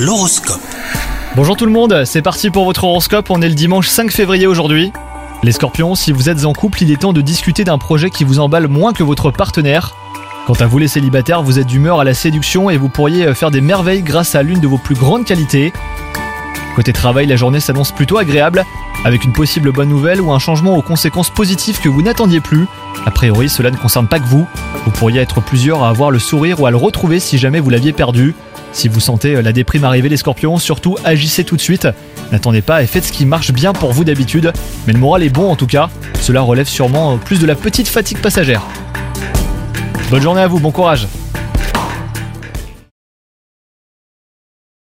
L'horoscope. Bonjour tout le monde, c'est parti pour votre horoscope, on est le dimanche 5 février aujourd'hui. Les scorpions, si vous êtes en couple, il est temps de discuter d'un projet qui vous emballe moins que votre partenaire. Quant à vous les célibataires, vous êtes d'humeur à la séduction et vous pourriez faire des merveilles grâce à l'une de vos plus grandes qualités. Côté travail, la journée s'annonce plutôt agréable, avec une possible bonne nouvelle ou un changement aux conséquences positives que vous n'attendiez plus. A priori, cela ne concerne pas que vous. Vous pourriez être plusieurs à avoir le sourire ou à le retrouver si jamais vous l'aviez perdu. Si vous sentez la déprime arriver les scorpions, surtout agissez tout de suite. N'attendez pas et faites ce qui marche bien pour vous d'habitude. Mais le moral est bon en tout cas. Cela relève sûrement plus de la petite fatigue passagère. Bonne journée à vous, bon courage